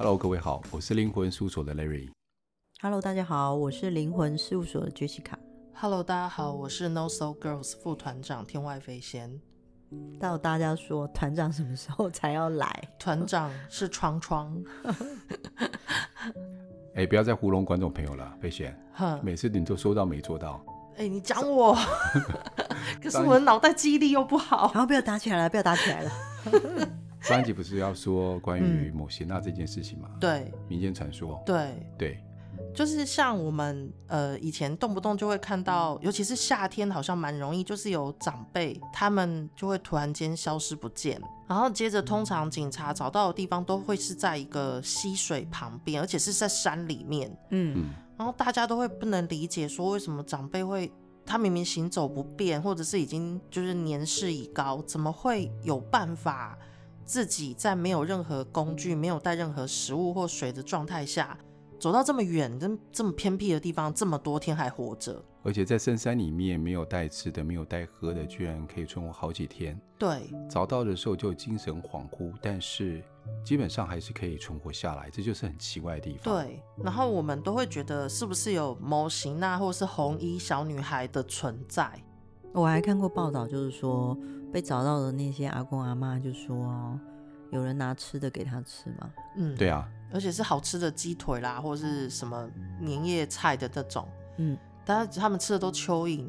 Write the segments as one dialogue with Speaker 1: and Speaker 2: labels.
Speaker 1: Hello，各位好，我是灵魂事务所的 Larry。
Speaker 2: Hello，大家好，我是灵魂事务所的 Jessica。
Speaker 3: Hello，大家好，我是 No Soul Girls 副团长天外飞仙。
Speaker 2: 到大家说团长什么时候才要来？
Speaker 3: 团长是窗窗。
Speaker 1: 哎、欸，不要再糊弄观众朋友了，飞仙。每次你都说到没做到。
Speaker 3: 哎、欸，你讲我，可是我的脑袋记忆力又不好。
Speaker 2: 然后不要打起来了，不要打起来了。
Speaker 1: 上一集不是要说关于某些那这件事情吗？
Speaker 3: 对，
Speaker 1: 民间传说。
Speaker 3: 对
Speaker 1: 对，
Speaker 3: 就是像我们呃以前动不动就会看到，尤其是夏天，好像蛮容易，就是有长辈他们就会突然间消失不见，然后接着通常警察找到的地方都会是在一个溪水旁边，而且是在山里面。嗯，然后大家都会不能理解说为什么长辈会，他明明行走不便，或者是已经就是年事已高，怎么会有办法？自己在没有任何工具、没有带任何食物或水的状态下，走到这么远、这这么偏僻的地方，这么多天还活着，
Speaker 1: 而且在深山里面没有带吃的、没有带喝的，居然可以存活好几天。
Speaker 3: 对，
Speaker 1: 找到的时候就精神恍惚，但是基本上还是可以存活下来，这就是很奇怪的地方。
Speaker 3: 对，然后我们都会觉得是不是有某型娜或是红衣小女孩的存在？
Speaker 2: 我还看过报道，就是说。被找到的那些阿公阿妈就说：“有人拿吃的给他吃吗？”
Speaker 3: 嗯，
Speaker 1: 对啊，
Speaker 3: 而且是好吃的鸡腿啦，或者是什么年夜菜的那种。嗯，但是他们吃的都蚯蚓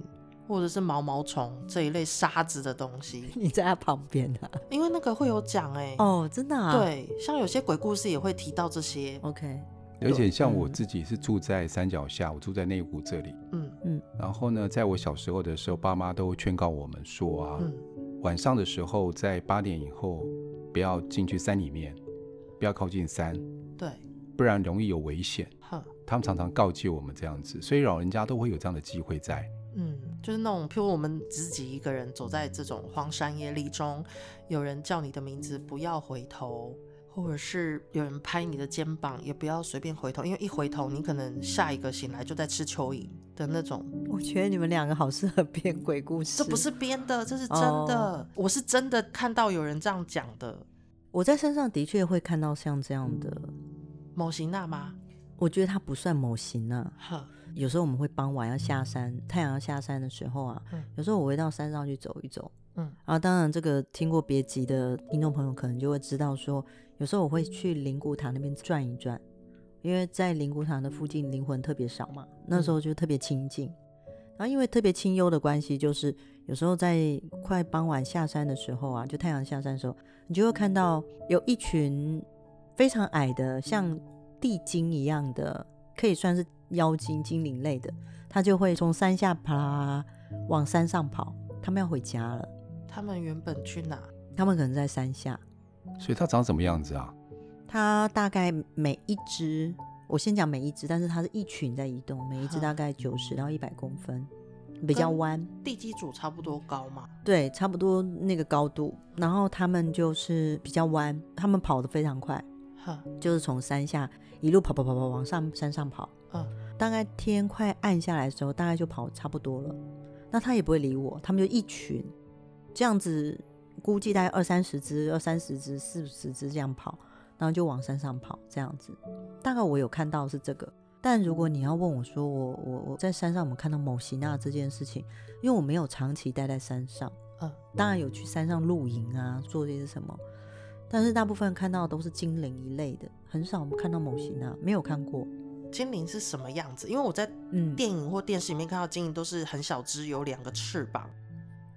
Speaker 3: 或者是毛毛虫这一类沙子的东西。
Speaker 2: 你在他旁边啊？
Speaker 3: 因为那个会有讲哎、欸。
Speaker 2: 哦，真的啊？
Speaker 3: 对，像有些鬼故事也会提到这些。
Speaker 2: OK。
Speaker 1: 而且像我自己是住在山脚下，我住在内湖这里。嗯嗯。然后呢，在我小时候的时候，爸妈都劝告我们说啊。嗯晚上的时候，在八点以后不要进去山里面，不要靠近山，
Speaker 3: 对，
Speaker 1: 不然容易有危险。他们常常告诫我们这样子，所以老人家都会有这样的机会在。
Speaker 3: 嗯，就是那种，譬如我们自己一个人走在这种荒山野岭中，有人叫你的名字，不要回头。或者是有人拍你的肩膀，也不要随便回头，因为一回头，你可能下一个醒来就在吃蚯蚓的那种。
Speaker 2: 我觉得你们两个好适合编鬼故事。
Speaker 3: 这不是编的，这是真的。Oh. 我是真的看到有人这样讲的。
Speaker 2: 我在山上的确会看到像这样的
Speaker 3: 某型娜吗？
Speaker 2: 我觉得它不算某型娜。有时候我们会傍晚要下山，太阳要下山的时候啊，嗯、有时候我会到山上去走一走。嗯，然后当然这个听过别集的听众朋友可能就会知道说。有时候我会去灵骨塔那边转一转，因为在灵骨塔的附近灵魂特别少嘛，那时候就特别清静。然后因为特别清幽的关系，就是有时候在快傍晚下山的时候啊，就太阳下山的时候，你就会看到有一群非常矮的，像地精一样的，可以算是妖精、精灵类的，他就会从山下啪啦往山上跑，他们要回家了。
Speaker 3: 他们原本去哪？
Speaker 2: 他们可能在山下。
Speaker 1: 所以它长什么样子啊？
Speaker 2: 它大概每一只，我先讲每一只，但是它是一群在移动，每一只大概九十到一百公分，比较弯。
Speaker 3: 地基组差不多高嘛？
Speaker 2: 对，差不多那个高度。然后他们就是比较弯，他们跑得非常快，就是从山下一路跑跑跑跑往上山上跑。嗯，大概天快暗下来的时候，大概就跑差不多了。那他也不会理我，他们就一群这样子。估计大概二三十只、二三十只、四十只这样跑，然后就往山上跑，这样子。大概我有看到是这个，但如果你要问我说我我我在山上我们看到某型娜这件事情，因为我没有长期待在山上，嗯，当然有去山上露营啊，做这些什么，但是大部分看到的都是精灵一类的，很少看到某型娜，没有看过。
Speaker 3: 精灵是什么样子？因为我在电影或电视里面看到精灵都是很小只，有两个翅膀。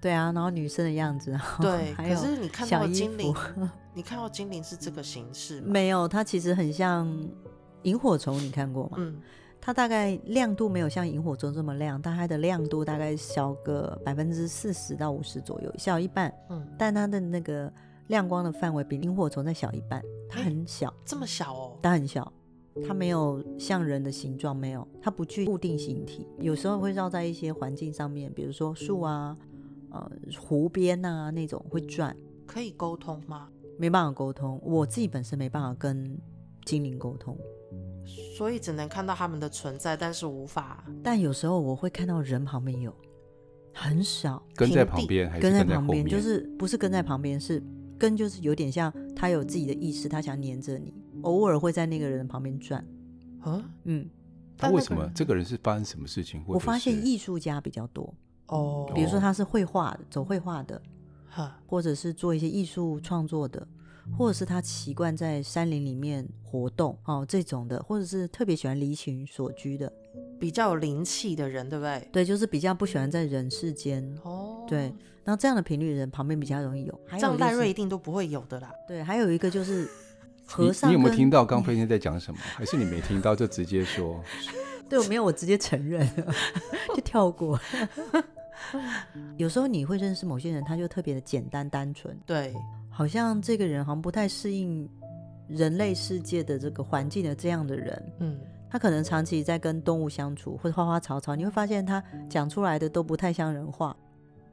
Speaker 2: 对啊，然后女生的样子，
Speaker 3: 对，可是你看到精灵，你看到精灵是这个形式吗？
Speaker 2: 没有，它其实很像萤火虫，你看过吗？嗯，它大概亮度没有像萤火虫这么亮，但它的亮度大概小个百分之四十到五十左右，小一半。嗯，但它的那个亮光的范围比萤火虫再小一半，它很小，
Speaker 3: 这么小哦？
Speaker 2: 它很小，它没有像人的形状，没有，它不具固定形体，有时候会绕在一些环境上面，比如说树啊。呃，湖边啊，那种会转，
Speaker 3: 可以沟通吗？
Speaker 2: 没办法沟通，我自己本身没办法跟精灵沟通，
Speaker 3: 所以只能看到他们的存在，但是无法。
Speaker 2: 但有时候我会看到人旁边有，很少
Speaker 1: 跟在旁边，还是
Speaker 2: 跟在旁边，就是不是跟在旁边，是跟就是有点像他有自己的意识，他想黏着你。偶尔会在那个人旁边转。
Speaker 3: 啊，
Speaker 2: 嗯，
Speaker 1: 他为什么？这个人是发生什么事情？
Speaker 2: 我发现艺术家比较多
Speaker 3: 哦，
Speaker 2: 比如说他是绘画的，走绘画的，或者是做一些艺术创作的。或者是他习惯在山林里面活动哦，这种的，或者是特别喜欢离群所居的，
Speaker 3: 比较有灵气的人，对不对？
Speaker 2: 对，就是比较不喜欢在人世间哦。对，然后这样的频率的人旁边比较容易有，还有、就是、
Speaker 3: 这样赖瑞一定都不会有的啦。
Speaker 2: 对，还有一个就是 和尚
Speaker 1: 你，你有没有听到刚飞天在讲什么？还是你没听到就直接说？
Speaker 2: 对，我没有，我直接承认，就跳过。有时候你会认识某些人，他就特别的简单单纯。
Speaker 3: 对。
Speaker 2: 好像这个人好像不太适应人类世界的这个环境的这样的人，嗯，他可能长期在跟动物相处或者花花草草，你会发现他讲出来的都不太像人话，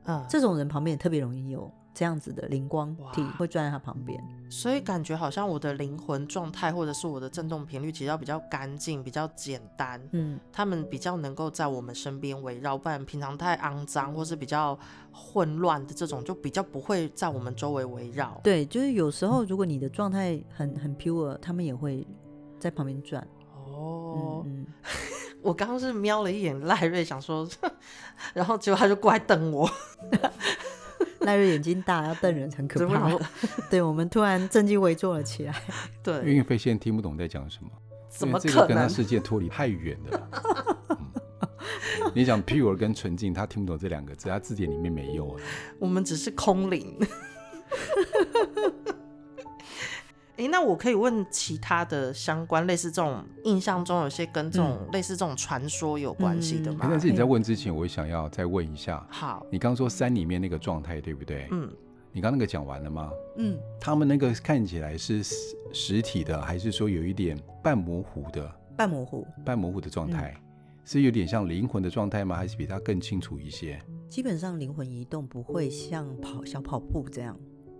Speaker 2: 嗯，这种人旁边也特别容易有。这样子的灵光体会转在他旁边，
Speaker 3: 所以感觉好像我的灵魂状态或者是我的振动频率，其实要比较干净、比较简单。嗯，他们比较能够在我们身边围绕，不然平常太肮脏或是比较混乱的这种，就比较不会在我们周围围绕。
Speaker 2: 对，就是有时候如果你的状态很很 pure，他们也会在旁边转。
Speaker 3: 哦，嗯嗯、我刚刚是瞄了一眼赖瑞，想说，然后结果他就过来瞪我。
Speaker 2: 赖瑞眼睛大，要瞪人很可怕。对，我们突然正襟危坐了起来。
Speaker 3: 对，
Speaker 1: 运费现在听不懂在讲什么，
Speaker 3: 怎么
Speaker 1: 可能跟他世界脱离太远了。嗯、你讲 pure 跟纯净，他听不懂这两个字，他字典里面没有啊。
Speaker 3: 我们只是空灵。哎，那我可以问其他的相关类似这种印象中有些跟这种类似这种传说有关系的吗？
Speaker 1: 但是你在问之前，我想要再问一下。
Speaker 3: 好，
Speaker 1: 你刚说山里面那个状态对不对？嗯。你刚那个讲完了吗？
Speaker 2: 嗯。
Speaker 1: 他们那个看起来是实体的，还是说有一点半模糊的？
Speaker 2: 半模糊。
Speaker 1: 半模糊的状态，是有点像灵魂的状态吗？还是比它更清楚一些？
Speaker 2: 基本上灵魂移动不会像跑小跑步这样。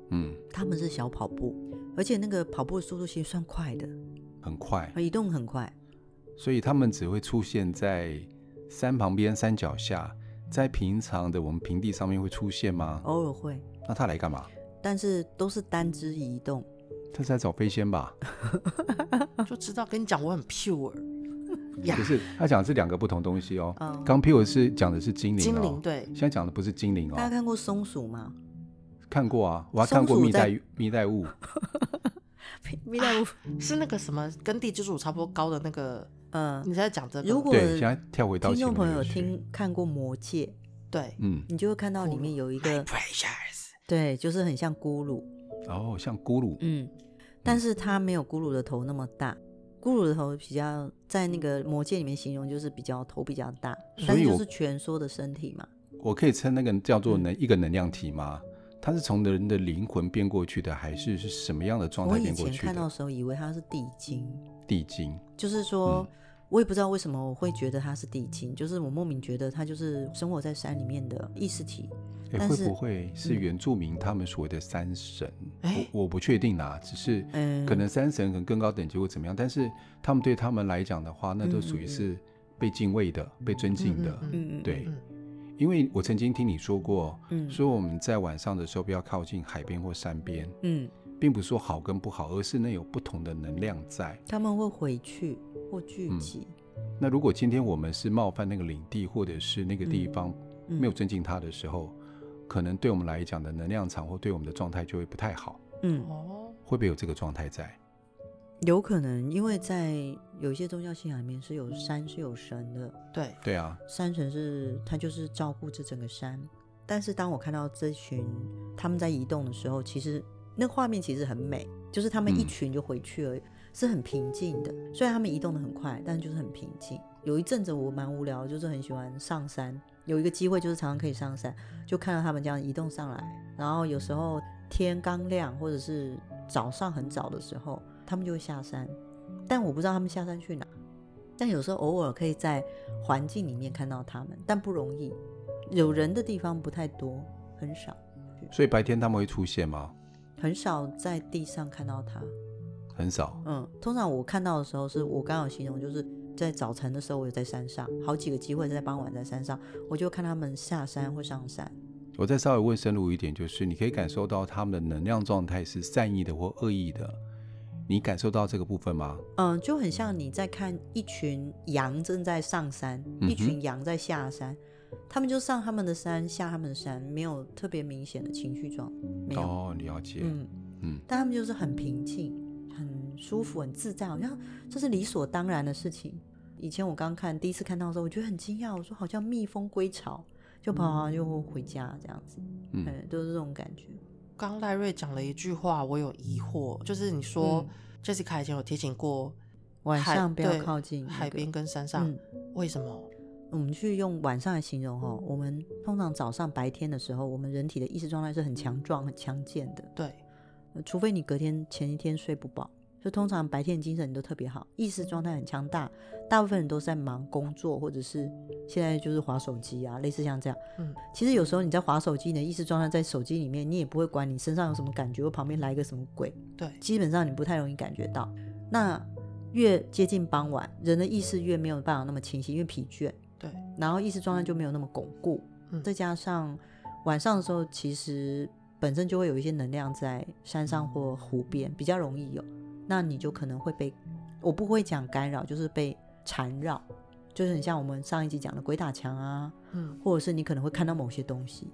Speaker 1: 嗯。他
Speaker 2: 们是小跑步。而且那个跑步的速度其实算快的，
Speaker 1: 很快，
Speaker 2: 移动很快，
Speaker 1: 所以他们只会出现在山旁边、山脚下，在平常的我们平地上面会出现吗？
Speaker 2: 偶尔会。
Speaker 1: 那他来干嘛？
Speaker 2: 但是都是单只移动。
Speaker 1: 他是在找飞仙吧？
Speaker 3: 就知道跟你讲我很 pure，
Speaker 1: 可是他讲的是两个不同东西哦。刚 pure 是讲的是精灵，
Speaker 3: 精灵对，
Speaker 1: 现在讲的不是精灵哦。
Speaker 2: 大家看过松鼠吗？
Speaker 1: 看过啊，我还看过蜜袋蜜袋鼯。
Speaker 3: 是那个什么，跟地基主差不多高的那个。嗯，你在讲这个？
Speaker 2: 如果
Speaker 1: 对，现在跳回到
Speaker 2: 听众朋友听看过魔戒，
Speaker 3: 对，
Speaker 1: 嗯，
Speaker 2: 你就会看到里面有一个，对，就是很像咕噜。
Speaker 1: 哦，像咕噜。
Speaker 2: 嗯，但是它没有咕噜的头那么大，咕噜的头比较在那个魔戒里面形容就是比较头比较大，但是就是蜷缩的身体嘛。
Speaker 1: 我可以称那个叫做能一个能量体吗？它是从人的灵魂变过去的，还是是什么样的状态变过去的？
Speaker 2: 我以前看到的时候以为它是地精。
Speaker 1: 地精，
Speaker 2: 就是说，嗯、我也不知道为什么我会觉得它是地精，就是我莫名觉得它就是生活在山里面的意识体。
Speaker 1: 欸、会不会是原住民他们所谓的山神？嗯、我我不确定啦，只是可能山神可能更高等级或怎么样，但是他们对他们来讲的话，那都属于是被敬畏的、被尊敬的。嗯嗯，对。因为我曾经听你说过，嗯，说我们在晚上的时候不要靠近海边或山边，嗯，并不是说好跟不好，而是那有不同的能量在，
Speaker 2: 他们会回去或聚集。
Speaker 1: 嗯，那如果今天我们是冒犯那个领地，或者是那个地方没有尊敬他的时候，嗯，可能对我们来讲的能量场或对我们的状态就会不太好。
Speaker 2: 嗯，
Speaker 1: 哦。会不会有这个状态在？
Speaker 2: 有可能，因为在有一些宗教信仰里面是有山是有神的，
Speaker 3: 对
Speaker 1: 对啊，
Speaker 2: 山神是他就是照顾这整个山。但是当我看到这群他们在移动的时候，其实那画面其实很美，就是他们一群就回去了，嗯、是很平静的。虽然他们移动的很快，但就是很平静。有一阵子我蛮无聊，就是很喜欢上山，有一个机会就是常常可以上山，就看到他们这样移动上来。然后有时候天刚亮，或者是早上很早的时候。他们就会下山，但我不知道他们下山去哪。但有时候偶尔可以在环境里面看到他们，但不容易。有人的地方不太多，很少。
Speaker 1: 所以白天他们会出现吗？
Speaker 2: 很少在地上看到他，
Speaker 1: 很少。
Speaker 2: 嗯，通常我看到的时候是我刚好形容，就是在早晨的时候，我有在山上，好几个机会在傍晚在山上，我就看他们下山或上山。
Speaker 1: 我再稍微问深入一点，就是你可以感受到他们的能量状态是善意的或恶意的。你感受到这个部分吗？
Speaker 2: 嗯，就很像你在看一群羊正在上山，嗯、一群羊在下山，他们就上他们的山，下他们的山，没有特别明显的情绪状，没有。
Speaker 1: 哦，了解。嗯
Speaker 2: 嗯，但他们就是很平静、很舒服、很自在，好像这是理所当然的事情。以前我刚看第一次看到的时候，我觉得很惊讶，我说好像蜜蜂归巢，就跑跑就回家这样子，嗯，都是这种感觉。
Speaker 3: 刚赖瑞讲了一句话，我有疑惑，就是你说 Jessica 以前有提醒过，
Speaker 2: 晚上不要靠近
Speaker 3: 海边跟山上，为什么？
Speaker 2: 我们去用晚上来形容哈，我们通常早上白天的时候，我们人体的意识状态是很强壮、很强健的，
Speaker 3: 对，
Speaker 2: 除非你隔天前一天睡不饱。就通常白天精神都特别好，意识状态很强大，大部分人都在忙工作，或者是现在就是划手机啊，类似像这样。嗯，其实有时候你在划手机，你的意识状态在手机里面，你也不会管你身上有什么感觉，或旁边来一个什么鬼。
Speaker 3: 对，
Speaker 2: 基本上你不太容易感觉到。那越接近傍晚，人的意识越没有办法那么清晰，因为疲倦。
Speaker 3: 对，
Speaker 2: 然后意识状态就没有那么巩固。嗯，再加上晚上的时候，其实本身就会有一些能量在山上或湖边，比较容易有。那你就可能会被，我不会讲干扰，就是被缠绕，就是很像我们上一集讲的鬼打墙啊，嗯，或者是你可能会看到某些东西，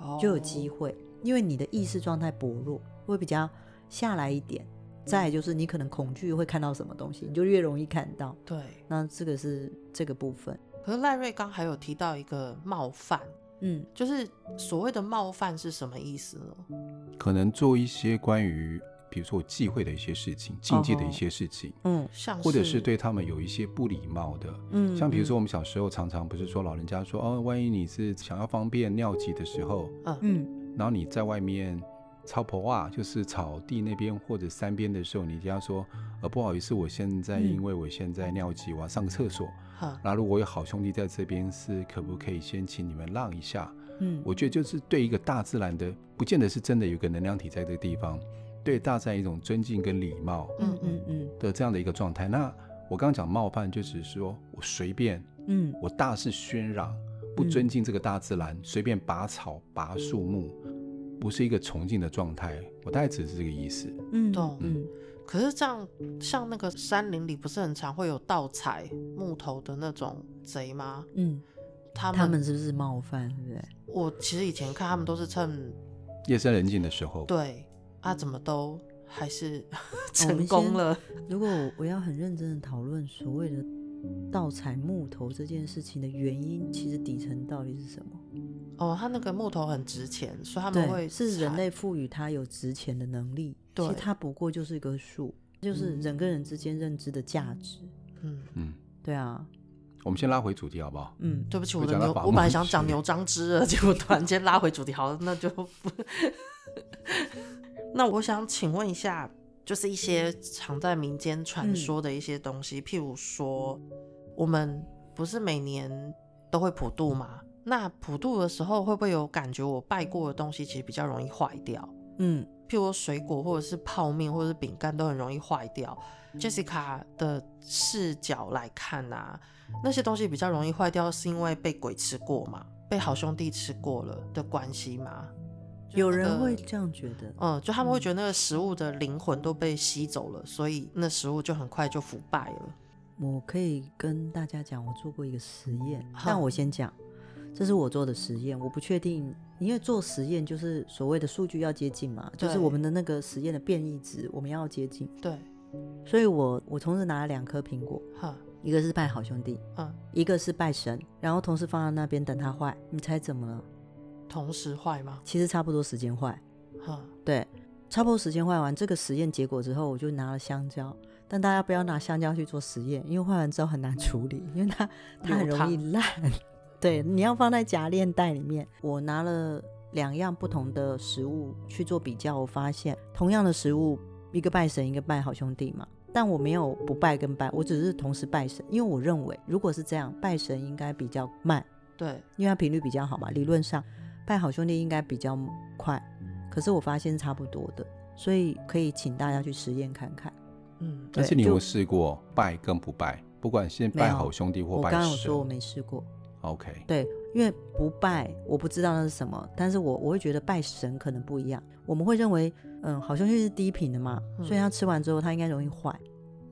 Speaker 2: 哦，就有机会，因为你的意识状态薄弱，会比较下来一点。再就是你可能恐惧会看到什么东西，你就越容易看到。
Speaker 3: 对，
Speaker 2: 那这个是这个部分。
Speaker 3: 可是赖瑞刚还有提到一个冒犯，嗯，就是所谓的冒犯是什么意思呢？
Speaker 1: 可能做一些关于。比如说我忌讳的一些事情，禁忌的一些事情，
Speaker 2: 嗯，
Speaker 1: 或者是对他们有一些不礼貌的，嗯，像比如说我们小时候常常不是说老人家说，哦，万一你是想要方便尿急的时候，嗯，然后你在外面草坡啊，就是草地那边或者山边的时候，你就要说，呃，不好意思，我现在因为我现在尿急，我要上个厕所，好，那如果有好兄弟在这边，是可不可以先请你们让一下？嗯，我觉得就是对一个大自然的，不见得是真的有个能量体在这个地方。对大自然一种尊敬跟礼貌，嗯嗯嗯的这样的一个状态。那我刚刚讲冒犯，就是说我随便，嗯，我大肆喧嚷，不尊敬这个大自然，随便拔草拔树木，不是一个崇敬的状态。我大概只是这个意思。
Speaker 3: 嗯，懂。嗯，可是这样，像那个山林里不是很常会有盗采木头的那种贼吗？
Speaker 2: 嗯，他们他们是不是冒犯？对不对？
Speaker 3: 我其实以前看他们都是趁
Speaker 1: 夜深人静的时候。
Speaker 3: 对。啊，怎么都还是 成功了？
Speaker 2: 如果我我要很认真的讨论所谓的盗采木头这件事情的原因，其实底层到底是什么？
Speaker 3: 哦，他那个木头很值钱，所以他们会
Speaker 2: 是人类赋予它有值钱的能力。对，其实它不过就是一棵树，就是人跟人之间认知的价值。嗯嗯，对啊。
Speaker 1: 我们先拉回主题好不好？
Speaker 3: 嗯，对不起，我的牛，我本来想讲牛樟芝了，结果突然间拉回主题，好，那就不。那我想请问一下，就是一些常在民间传说的一些东西，嗯、譬如说，我们不是每年都会普渡吗？那普渡的时候会不会有感觉，我拜过的东西其实比较容易坏掉？嗯，譬如说水果或者是泡面或者是饼干都很容易坏掉。Jessica 的视角来看啊，那些东西比较容易坏掉，是因为被鬼吃过吗？被好兄弟吃过了的关系吗？
Speaker 2: 有人会这样觉得，
Speaker 3: 嗯，就他们会觉得那个食物的灵魂都被吸走了，所以那食物就很快就腐败了。
Speaker 2: 我可以跟大家讲，我做过一个实验，但我先讲，这是我做的实验，我不确定，因为做实验就是所谓的数据要接近嘛，就是我们的那个实验的变异值我们要接近。
Speaker 3: 对，
Speaker 2: 所以我我同时拿了两颗苹果，哈，一个是拜好兄弟，嗯，一个是拜神，然后同时放在那边等它坏，你猜怎么了？
Speaker 3: 同时坏吗？
Speaker 2: 其实差不多时间坏，哈，对，差不多时间坏完这个实验结果之后，我就拿了香蕉，但大家不要拿香蕉去做实验，因为坏完之后很难处理，因为它 它很容易烂。对，你要放在夹链袋里面。我拿了两样不同的食物去做比较，我发现同样的食物，一个拜神，一个拜好兄弟嘛，但我没有不拜跟拜，我只是同时拜神，因为我认为如果是这样，拜神应该比较慢，
Speaker 3: 对，
Speaker 2: 因为它频率比较好嘛，理论上。拜好兄弟应该比较快，可是我发现差不多的，所以可以请大家去实验看看。
Speaker 1: 嗯，但是你有试过拜跟不拜，不管是拜好兄弟或拜神。
Speaker 2: 我刚刚有说我没试过。
Speaker 1: OK。
Speaker 2: 对，因为不拜，我不知道那是什么，但是我我会觉得拜神可能不一样。我们会认为，嗯，好兄弟是低频的嘛，嗯、所以他吃完之后他应该容易坏，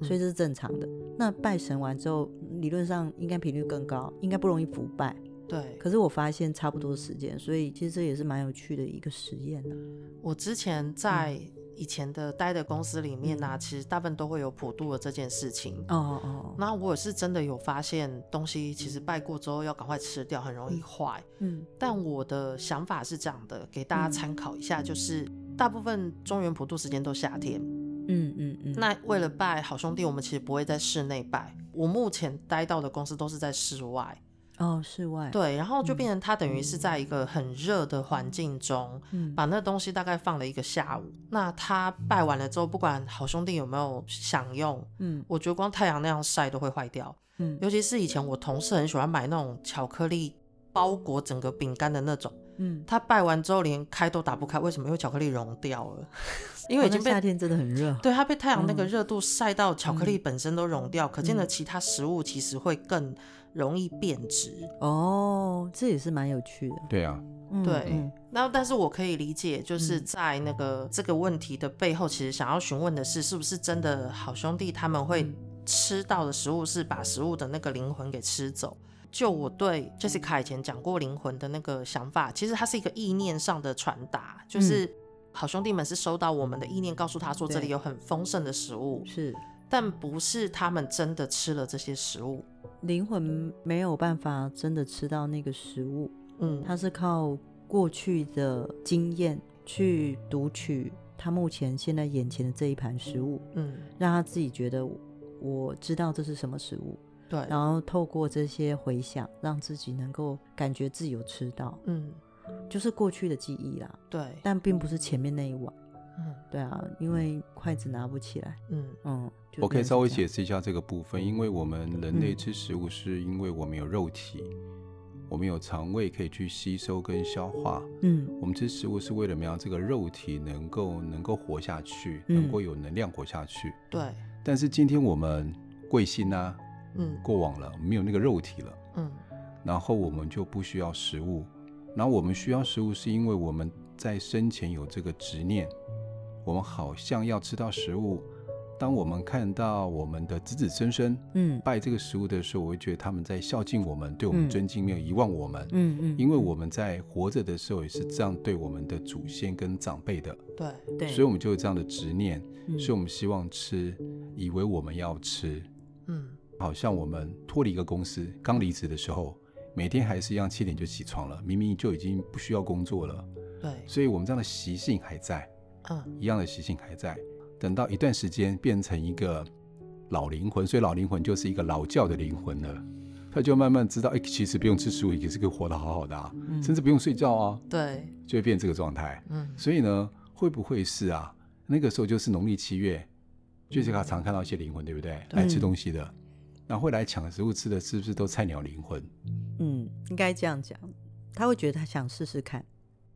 Speaker 2: 所以这是正常的。嗯、那拜神完之后，理论上应该频率更高，应该不容易腐败。
Speaker 3: 对。
Speaker 2: 可是我发现差不多时间，所以其实这也是蛮有趣的一个实验的。
Speaker 3: 我之前在、嗯。以前的待的公司里面呢、啊，其实大部分都会有普渡的这件事情。哦哦哦。那我也是真的有发现，东西其实拜过之后要赶快吃掉，很容易坏。嗯。但我的想法是这样的，给大家参考一下，就是大部分中原普渡时间都夏天。嗯嗯嗯。那为了拜好兄弟，我们其实不会在室内拜。我目前待到的公司都是在室外。
Speaker 2: 哦，室外
Speaker 3: 对，然后就变成他等于是在一个很热的环境中，嗯，把那东西大概放了一个下午。那他拜完了之后，不管好兄弟有没有享用，嗯，我觉得光太阳那样晒都会坏掉，嗯，尤其是以前我同事很喜欢买那种巧克力包裹整个饼干的那种，嗯，他拜完之后连开都打不开，为什么？因为巧克力融掉了，因为已经被、
Speaker 2: 哦、夏天真的很热，
Speaker 3: 对，他被太阳那个热度晒到巧克力本身都融掉，嗯、可见的其他食物其实会更。容易变质。
Speaker 2: 哦，这也是蛮有趣的。
Speaker 1: 对啊，
Speaker 3: 对。嗯、那但是我可以理解，就是在那个、嗯、这个问题的背后，其实想要询问的是，是不是真的好兄弟他们会吃到的食物是把食物的那个灵魂给吃走？就我对 Jessica 以前讲过灵魂的那个想法，其实它是一个意念上的传达，就是好兄弟们是收到我们的意念，告诉他说这里有很丰盛的食物，
Speaker 2: 是，
Speaker 3: 但不是他们真的吃了这些食物。
Speaker 2: 灵魂没有办法真的吃到那个食物，嗯，他是靠过去的经验去读取他目前现在眼前的这一盘食物，嗯，让他自己觉得我知道这是什么食物，
Speaker 3: 对，
Speaker 2: 然后透过这些回想，让自己能够感觉自己有吃到，嗯，就是过去的记忆啦，
Speaker 3: 对，
Speaker 2: 但并不是前面那一碗，嗯，对啊，因为筷子拿不起来，嗯嗯。
Speaker 1: 我可以稍微解释一下这个部分，因为我们人类吃食物是因为我们有肉体，嗯、我们有肠胃可以去吸收跟消化。嗯，我们吃食物是为了让这个肉体能够能够活下去，嗯、能够有能量活下去。
Speaker 3: 对。
Speaker 1: 但是今天我们贵姓呢？嗯，过往了，没有那个肉体了。嗯。然后我们就不需要食物，然后我们需要食物是因为我们在生前有这个执念，我们好像要吃到食物。当我们看到我们的子子孙孙，嗯，拜这个食物的时候，我会觉得他们在孝敬我们，对我们尊敬，没有遗忘我们，嗯嗯，因为我们在活着的时候也是这样对我们的祖先跟长辈的，
Speaker 3: 对对，
Speaker 1: 所以我们就有这样的执念，所以我们希望吃，以为我们要吃，嗯，好像我们脱离一个公司，刚离职的时候，每天还是一样七点就起床了，明明就已经不需要工作了，
Speaker 3: 对，
Speaker 1: 所以我们这样的习性还在，嗯，一样的习性还在。等到一段时间变成一个老灵魂，所以老灵魂就是一个老教的灵魂了。他就慢慢知道，哎、欸，其实不用吃食物也是可以活得好好的啊，嗯、甚至不用睡觉啊。
Speaker 3: 对，
Speaker 1: 就会变这个状态。嗯，所以呢，会不会是啊？那个时候就是农历七月，就是他常看到一些灵魂，对不对？对，来吃东西的，那后会来抢食物吃的，是不是都菜鸟灵魂？
Speaker 2: 嗯，应该这样讲。他会觉得他想试试看。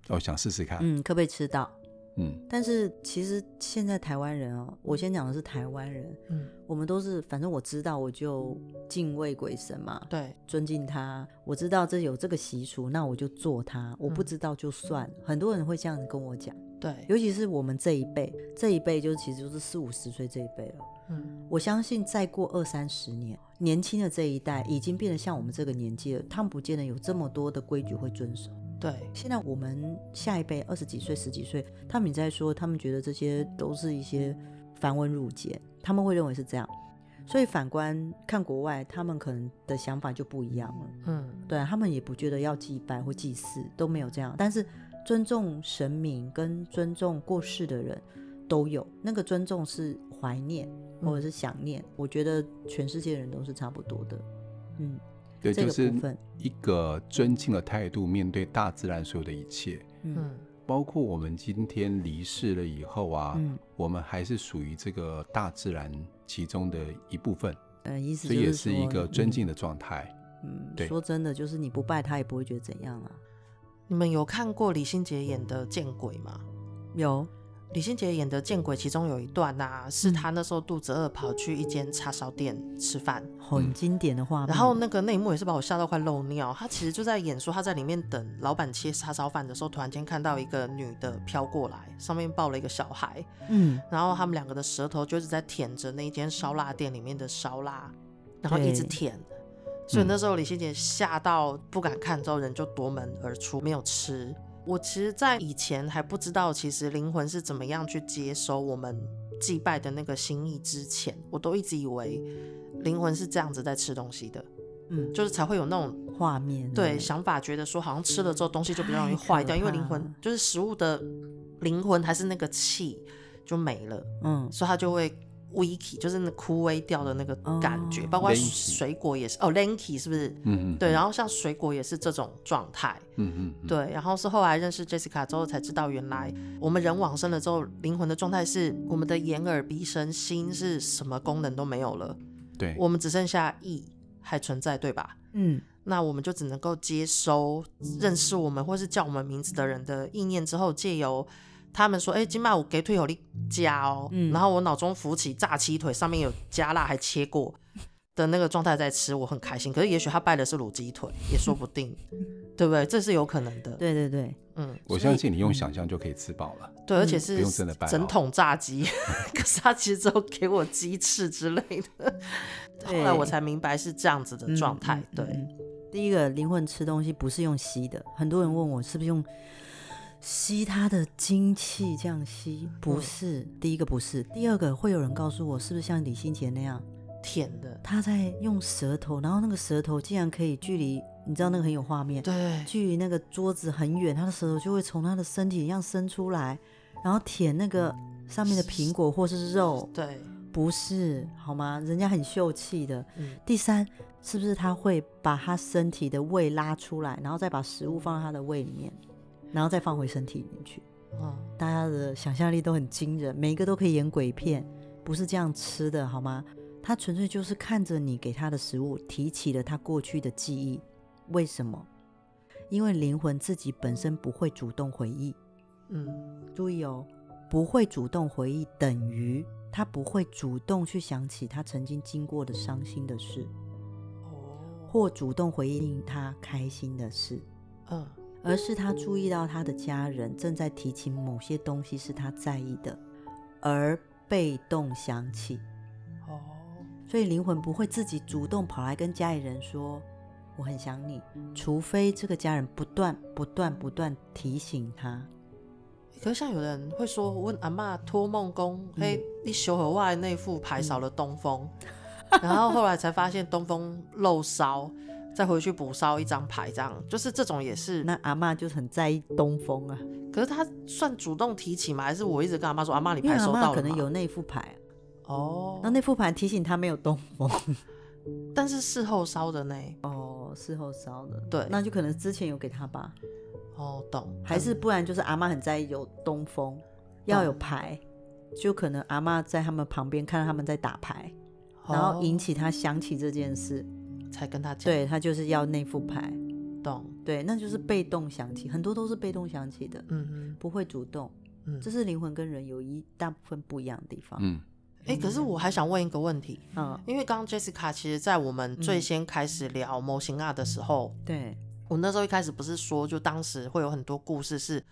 Speaker 1: 哦，想试试看。
Speaker 2: 嗯，可不可以吃到？嗯，但是其实现在台湾人哦，我先讲的是台湾人，嗯，我们都是反正我知道我就敬畏鬼神嘛，
Speaker 3: 对，
Speaker 2: 尊敬他，我知道这有这个习俗，那我就做他，我不知道就算，嗯，很多人会这样子跟我讲，
Speaker 3: 对，
Speaker 2: 尤其是我们这一辈，这一辈就是其实就是四五十岁这一辈了，嗯，我相信再过二三十年，年轻的这一代已经变得像我们这个年纪了，他们不见得有这么多的规矩会遵守。
Speaker 3: 对，
Speaker 2: 现在我们下一辈二十几岁、十几岁，他们也在说，他们觉得这些都是一些繁文缛节，他们会认为是这样。所以反观看国外，他们可能的想法就不一样了。嗯，对，他们也不觉得要祭拜或祭祀都没有这样，但是尊重神明跟尊重过世的人都有。那个尊重是怀念或者是想念，嗯，我觉得全世界人都是差不多的。嗯。
Speaker 1: 对，就是一个尊敬的态度面对大自然所有的一切，嗯，包括我们今天离世了以后啊，嗯，我们还是属于这个大自然其中的一部分，
Speaker 2: 嗯，意思
Speaker 1: 所以也是一个尊敬的状态，
Speaker 2: 嗯，对，说真的，就是你不拜他也不会觉得怎样啊。
Speaker 3: 你们有看过李心洁演的《见鬼》吗？
Speaker 2: 有，
Speaker 3: 李心洁演的《见鬼》，其中有一段啊，是他那时候肚子饿，跑去一间叉烧店吃饭，
Speaker 2: 很经典的画面。
Speaker 3: 然后那个那一幕也是把我吓到快漏尿。他其实就在演说他在里面等老板切叉烧饭的时候，突然间看到一个女的飘过来，上面抱了一个小孩，嗯，然后他们两个的舌头就是在舔着那一间烧腊店里面的烧腊，然后一直舔。所以那时候李心洁吓到不敢看，之后人就夺门而出，没有吃。我其实，在以前还不知道，其实灵魂是怎么样去接收我们祭拜的那个心意之前，我都一直以为灵魂是这样子在吃东西的，嗯，就是才会有那种
Speaker 2: 画面，
Speaker 3: 对想法，觉得说好像吃了之后东西就比较容易坏掉，因为灵魂就是食物的灵魂还是那个气就没了，嗯，所以它就会。Wiki 就是那枯萎掉的那个感觉，oh, 包括水果也是哦，lanky 是不是？嗯嗯，对，然后像水果也是这种状态，嗯嗯，对，然后是后来认识 Jessica 之后才知道，原来我们人往生了之后，灵魂的状态是我们的眼耳鼻身心是什么功能都没有了，
Speaker 1: 对，
Speaker 3: 我们只剩下意还存在，对吧？嗯，那我们就只能够接收认识我们或是叫我们名字的人的意念之后，借由。他们说：“哎、欸，今晚我给腿有力加哦。嗯”然后我脑中浮起炸鸡腿，上面有加辣还切过的那个状态在吃，我很开心。可是也许他拜的是卤鸡腿，也说不定，对不对？这是有可能的。
Speaker 2: 对对对，
Speaker 1: 嗯，我相信你用想象就可以吃饱了。
Speaker 3: 对，而且是用真的拜整桶炸鸡。可是他其实只有给我鸡翅之类的。后来我才明白是这样子的状态。对，嗯、
Speaker 2: 第一个灵魂吃东西不是用吸的，很多人问我是不是用。吸他的精气，这样吸不是、嗯、第一个，不是第二个。会有人告诉我，是不是像李心洁那样
Speaker 3: 舔的？
Speaker 2: 他在用舌头，然后那个舌头竟然可以距离，你知道那个很有画面，
Speaker 3: 对，
Speaker 2: 距离那个桌子很远，他的舌头就会从他的身体一样伸出来，然后舔那个上面的苹果或是肉。
Speaker 3: 对，
Speaker 2: 不是好吗？人家很秀气的。嗯、第三，是不是他会把他身体的胃拉出来，然后再把食物放在他的胃里面？然后再放回身体里面去，哦，大家的想象力都很惊人，每一个都可以演鬼片，不是这样吃的好吗？他纯粹就是看着你给他的食物，提起了他过去的记忆。为什么？因为灵魂自己本身不会主动回忆，嗯，注意哦，不会主动回忆等于他不会主动去想起他曾经经过的伤心的事，哦，或主动回忆令他开心的事，嗯。而是他注意到他的家人正在提起某些东西是他在意的，而被动想起。哦，所以灵魂不会自己主动跑来跟家里人说我很想你，除非这个家人不断、不断、不断提醒他。
Speaker 3: 可是像有人会说，问阿妈托梦公，嘿、嗯，你修和外那副牌少了东风，嗯、然后后来才发现东风漏烧。再回去补烧一张牌，这样就是这种也是。
Speaker 2: 那阿妈就很在意东风啊，
Speaker 3: 可是他算主动提起吗？还是我一直跟阿妈说，阿妈你牌收到？
Speaker 2: 可能有那副牌、啊、
Speaker 3: 哦。
Speaker 2: 那那副牌提醒他没有东风，
Speaker 3: 但是事后烧的呢？
Speaker 2: 哦，事后烧的，
Speaker 3: 对，
Speaker 2: 那就可能之前有给他吧。
Speaker 3: 哦，懂。
Speaker 2: 还是不然就是阿妈很在意有东风，要有牌，就可能阿妈在他们旁边看到他们在打牌，然后引起他想起这件事。
Speaker 3: 才跟他讲，
Speaker 2: 对，他就是要那副牌，
Speaker 3: 懂？
Speaker 2: 对，那就是被动想起，很多都是被动想起的，嗯嗯，不会主动，嗯，这是灵魂跟人有一大部分不一样的地方，
Speaker 3: 嗯，哎、欸，可是我还想问一个问题，嗯，因为刚刚 Jessica 其实在我们最先开始聊模型啊的时候，
Speaker 2: 嗯、对。
Speaker 3: 我那时候一开始不是说，就当时会有很多故事是。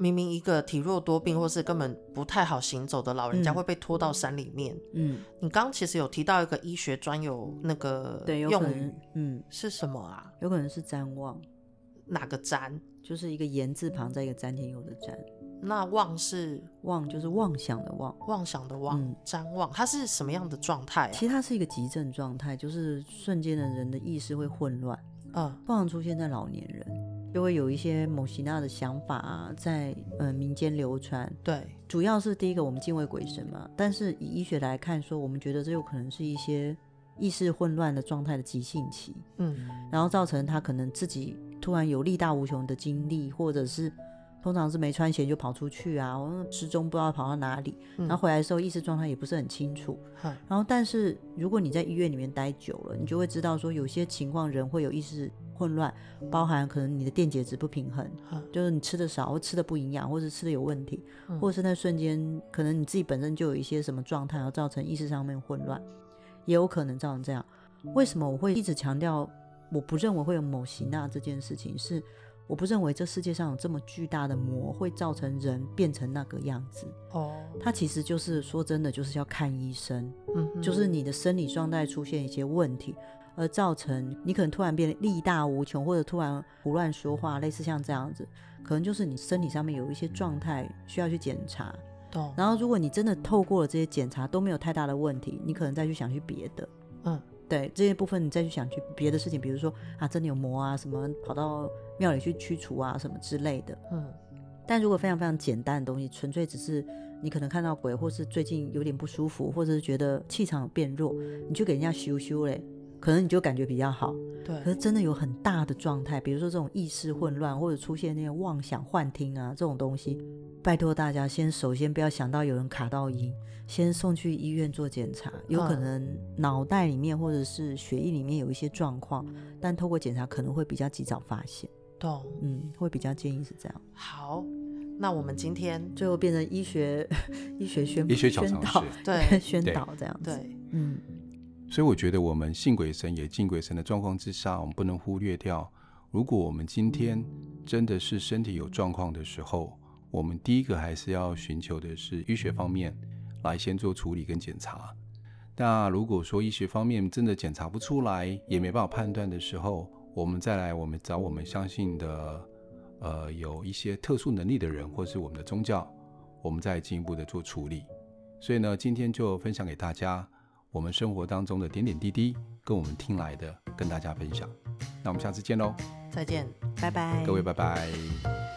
Speaker 3: 明明一个体弱多病或是根本不太好行走的老人家会被拖到山里面。嗯，你刚刚其实有提到一个医学专有那个用语，嗯，是什么啊？
Speaker 2: 有可能是瞻望，
Speaker 3: 哪个瞻？
Speaker 2: 就是一个言字旁在一个詹天佑的詹。
Speaker 3: 那望是
Speaker 2: 望，就是妄想的妄，
Speaker 3: 妄想的妄，瞻望，它是什么样的状态啊？
Speaker 2: 其实它是一个急症状态，就是瞬间的人的意识会混乱，嗯，通常出现在老年人。就会有一些某些那的想法啊，在呃民间流传。
Speaker 3: 对，
Speaker 2: 主要是第一个，我们敬畏鬼神嘛。但是以医学来看，说我们觉得这有可能是一些意识混乱的状态的急性期。嗯，然后造成他可能自己突然有力大无穷的精力，或者是通常是没穿鞋就跑出去啊，失踪不知道跑到哪里，嗯、然后回来的时候意识状态也不是很清楚。嗯、然后但是如果你在医院里面待久了，你就会知道说有些情况人会有意识。混乱，包含可能你的电解质不平衡，就是你吃的少或吃的不营养，或者吃的有问题，或者是那瞬间可能你自己本身就有一些什么状态，而造成意识上面混乱，也有可能造成这样。为什么我会一直强调我不认为会有某型那这件事情是？我不认为这世界上有这么巨大的魔会造成人变成那个样子。哦，它其实就是说真的，就是要看医生。嗯，就是你的生理状态出现一些问题，而造成你可能突然变得力大无穷，或者突然胡乱说话，类似像这样子，可能就是你身体上面有一些状态需要去检查。懂。然后如果你真的透过了这些检查都没有太大的问题，你可能再去想去别的。嗯。对这些部分，你再去想去别的事情，比如说啊，真的有魔啊，什么跑到庙里去驱除啊，什么之类的。嗯，但如果非常非常简单的东西，纯粹只是你可能看到鬼，或是最近有点不舒服，或者是觉得气场变弱，你去给人家修修嘞，可能你就感觉比较好。对，可是真的有很大的状态，比如说这种意识混乱，或者出现那些妄想幻听啊这种东西，拜托大家先首先不要想到有人卡到音。先送去医院做检查，有可能脑袋里面或者是血液里面有一些状况，但透过检查可能会比较及早发现。懂，嗯，会比较建议是这样。
Speaker 3: 好，那我们今天
Speaker 2: 最后变成医学 医学宣
Speaker 1: 医学宣导，
Speaker 2: 对，宣导这样子。
Speaker 3: 对，
Speaker 2: 嗯。
Speaker 1: 所以我觉得我们信鬼神也敬鬼神的状况之下，我们不能忽略掉，如果我们今天真的是身体有状况的时候，我们第一个还是要寻求的是医学方面。来先做处理跟检查。那如果说医学方面真的检查不出来，也没办法判断的时候，我们再来，我们找我们相信的，呃，有一些特殊能力的人，或是我们的宗教，我们再进一步的做处理。所以呢，今天就分享给大家我们生活当中的点点滴滴，跟我们听来的，跟大家分享。那我们下次见喽！
Speaker 3: 再见，
Speaker 2: 拜拜，
Speaker 1: 各位拜拜。